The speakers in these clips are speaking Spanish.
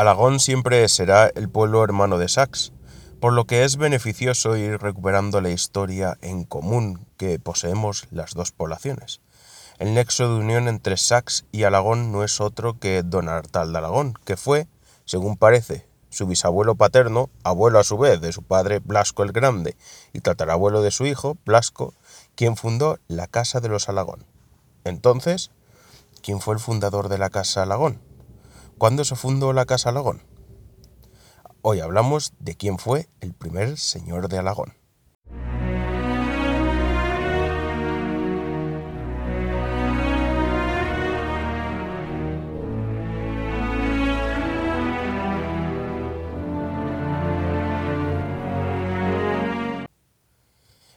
Alagón siempre será el pueblo hermano de Sax, por lo que es beneficioso ir recuperando la historia en común que poseemos las dos poblaciones. El nexo de unión entre Sax y Alagón no es otro que don Artal de Alagón, que fue, según parece, su bisabuelo paterno, abuelo a su vez de su padre Blasco el Grande y tatarabuelo de su hijo, Blasco, quien fundó la Casa de los Alagón. Entonces, ¿quién fue el fundador de la Casa Alagón? ¿Cuándo se fundó la Casa Alagón? Hoy hablamos de quién fue el primer señor de Alagón.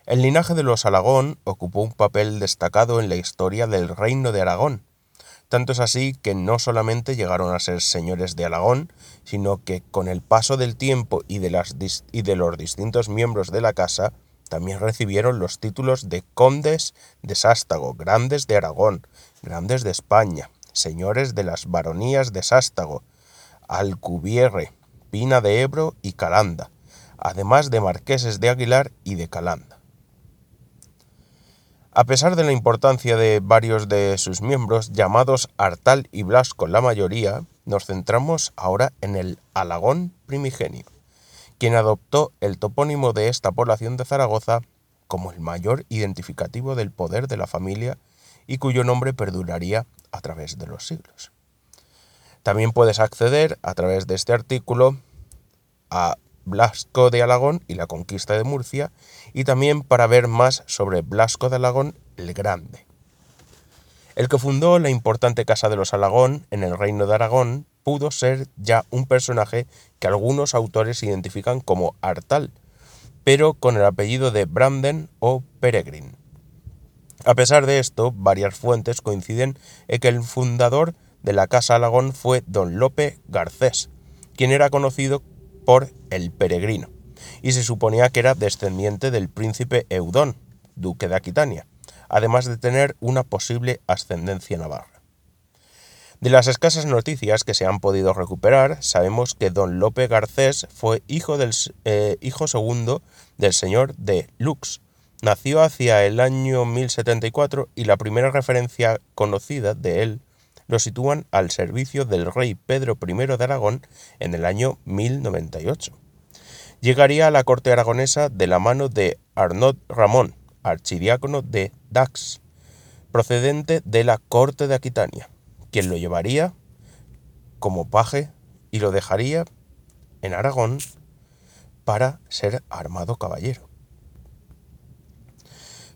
El linaje de los Alagón ocupó un papel destacado en la historia del reino de Aragón. Tanto es así que no solamente llegaron a ser señores de Alagón, sino que con el paso del tiempo y de, y de los distintos miembros de la casa, también recibieron los títulos de condes de Sástago, grandes de Aragón, grandes de España, señores de las baronías de Sástago, Alcubierre, Pina de Ebro y Calanda, además de marqueses de Aguilar y de Calanda. A pesar de la importancia de varios de sus miembros, llamados Artal y Blasco la mayoría, nos centramos ahora en el Alagón primigenio, quien adoptó el topónimo de esta población de Zaragoza como el mayor identificativo del poder de la familia y cuyo nombre perduraría a través de los siglos. También puedes acceder a través de este artículo a Blasco de Alagón y la conquista de Murcia, y también para ver más sobre Blasco de Alagón el Grande. El que fundó la importante Casa de los Alagón en el Reino de Aragón pudo ser ya un personaje que algunos autores identifican como Artal, pero con el apellido de Branden o Peregrin. A pesar de esto, varias fuentes coinciden en que el fundador de la Casa Alagón fue don Lope Garcés, quien era conocido por el peregrino, y se suponía que era descendiente del príncipe Eudón, duque de Aquitania, además de tener una posible ascendencia navarra. De las escasas noticias que se han podido recuperar, sabemos que don Lope Garcés fue hijo, del, eh, hijo segundo del señor de Lux. Nació hacia el año 1074 y la primera referencia conocida de él lo sitúan al servicio del rey Pedro I de Aragón en el año 1098. Llegaría a la corte aragonesa de la mano de Arnaud Ramón, archidiácono de Dax, procedente de la corte de Aquitania, quien lo llevaría como paje y lo dejaría en Aragón para ser armado caballero.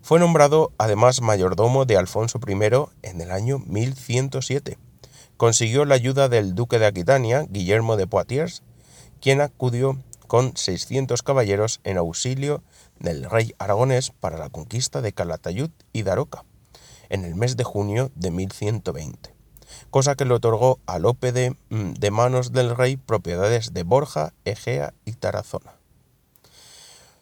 Fue nombrado además mayordomo de Alfonso I en el año 1107. Consiguió la ayuda del duque de Aquitania, Guillermo de Poitiers, quien acudió con 600 caballeros en auxilio del rey aragonés para la conquista de Calatayud y Daroca, en el mes de junio de 1120, cosa que le otorgó a Lope de, mm, de manos del rey propiedades de Borja, Egea y Tarazona.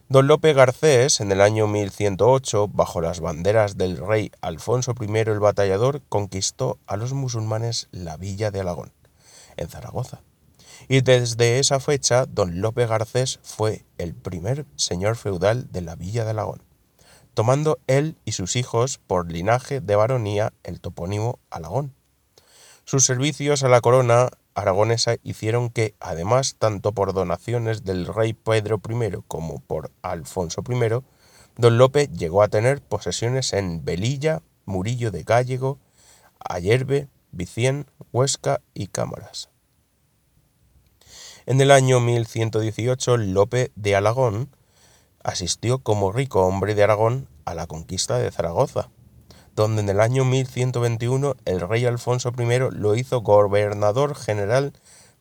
Don Lope Garcés, en el año 1108, bajo las banderas del rey Alfonso I el Batallador, conquistó a los musulmanes la villa de Alagón, en Zaragoza. Y desde esa fecha, don Lope Garcés fue el primer señor feudal de la villa de Alagón, tomando él y sus hijos por linaje de baronía el topónimo Alagón. Sus servicios a la corona aragonesa hicieron que, además, tanto por donaciones del rey Pedro I como por Alfonso I, don Lope llegó a tener posesiones en Velilla, Murillo de Gallego, Ayerbe, Vicien, Huesca y Cámaras. En el año 1118, Lope de Alagón asistió como rico hombre de Aragón a la conquista de Zaragoza, donde en el año 1121 el rey Alfonso I lo hizo gobernador general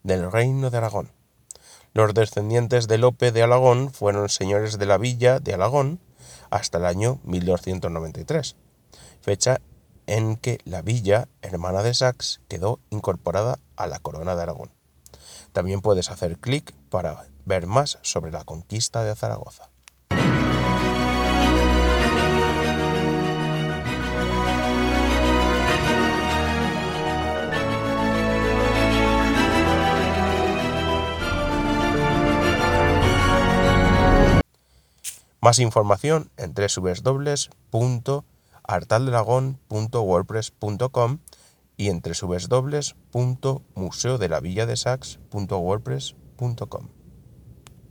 del reino de Aragón. Los descendientes de Lope de Alagón fueron señores de la villa de Alagón hasta el año 1293, fecha en que la villa, hermana de Sax, quedó incorporada a la corona de Aragón. También puedes hacer clic para ver más sobre la conquista de Zaragoza. Más información en www.artaldragon.wordpress.com y en www.museodelavilladesax.wordpress.com.